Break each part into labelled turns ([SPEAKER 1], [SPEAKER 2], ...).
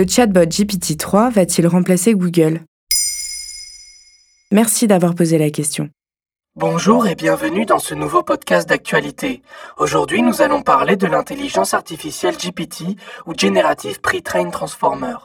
[SPEAKER 1] Le chatbot GPT-3 va-t-il remplacer Google? Merci d'avoir posé la question.
[SPEAKER 2] Bonjour et bienvenue dans ce nouveau podcast d'actualité. Aujourd'hui, nous allons parler de l'intelligence artificielle GPT ou Generative Pre-trained Transformer.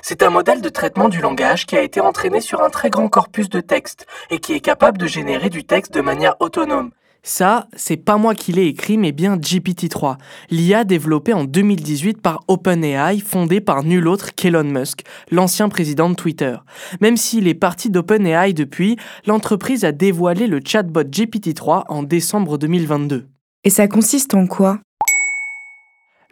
[SPEAKER 2] C'est un modèle de traitement du langage qui a été entraîné sur un très grand corpus de texte et qui est capable de générer du texte de manière autonome.
[SPEAKER 3] Ça, c'est pas moi qui l'ai écrit, mais bien GPT-3, l'IA développée en 2018 par OpenAI, fondée par nul autre qu'Elon Musk, l'ancien président de Twitter. Même s'il est parti d'OpenAI depuis, l'entreprise a dévoilé le chatbot GPT-3 en décembre 2022.
[SPEAKER 1] Et ça consiste en quoi?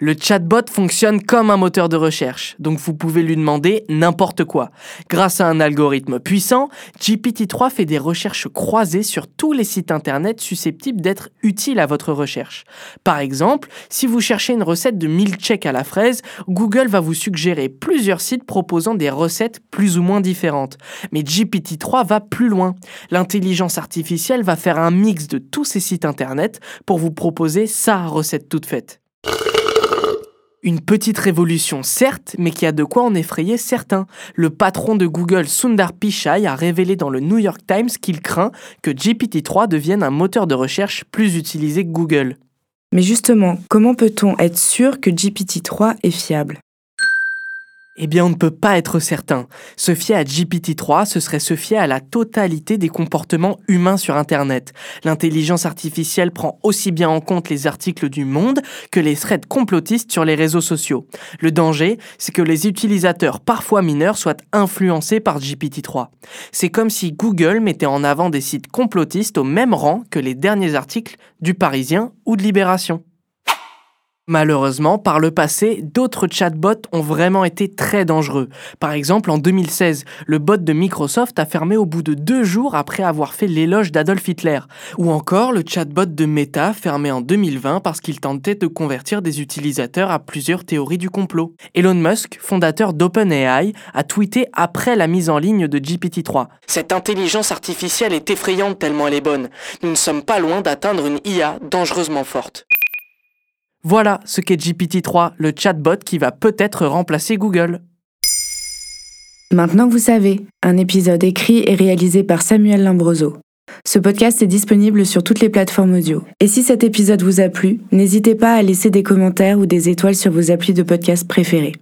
[SPEAKER 3] Le chatbot fonctionne comme un moteur de recherche, donc vous pouvez lui demander n'importe quoi. Grâce à un algorithme puissant, GPT-3 fait des recherches croisées sur tous les sites internet susceptibles d'être utiles à votre recherche. Par exemple, si vous cherchez une recette de milkshake à la fraise, Google va vous suggérer plusieurs sites proposant des recettes plus ou moins différentes. Mais GPT-3 va plus loin. L'intelligence artificielle va faire un mix de tous ces sites internet pour vous proposer sa recette toute faite. Une petite révolution, certes, mais qui a de quoi en effrayer certains. Le patron de Google, Sundar Pichai, a révélé dans le New York Times qu'il craint que GPT-3 devienne un moteur de recherche plus utilisé que Google.
[SPEAKER 1] Mais justement, comment peut-on être sûr que GPT-3 est fiable?
[SPEAKER 3] Eh bien, on ne peut pas être certain. Se fier à GPT-3, ce serait se fier à la totalité des comportements humains sur Internet. L'intelligence artificielle prend aussi bien en compte les articles du Monde que les threads complotistes sur les réseaux sociaux. Le danger, c'est que les utilisateurs, parfois mineurs, soient influencés par GPT-3. C'est comme si Google mettait en avant des sites complotistes au même rang que les derniers articles du Parisien ou de Libération. Malheureusement, par le passé, d'autres chatbots ont vraiment été très dangereux. Par exemple, en 2016, le bot de Microsoft a fermé au bout de deux jours après avoir fait l'éloge d'Adolf Hitler. Ou encore le chatbot de Meta fermé en 2020 parce qu'il tentait de convertir des utilisateurs à plusieurs théories du complot. Elon Musk, fondateur d'OpenAI, a tweeté après la mise en ligne de GPT-3. Cette intelligence artificielle est effrayante tellement elle est bonne. Nous ne sommes pas loin d'atteindre une IA dangereusement forte. Voilà ce qu'est GPT-3, le chatbot qui va peut-être remplacer Google.
[SPEAKER 1] Maintenant vous savez, un épisode écrit et réalisé par Samuel Lambroso. Ce podcast est disponible sur toutes les plateformes audio. Et si cet épisode vous a plu, n'hésitez pas à laisser des commentaires ou des étoiles sur vos applis de podcast préférés.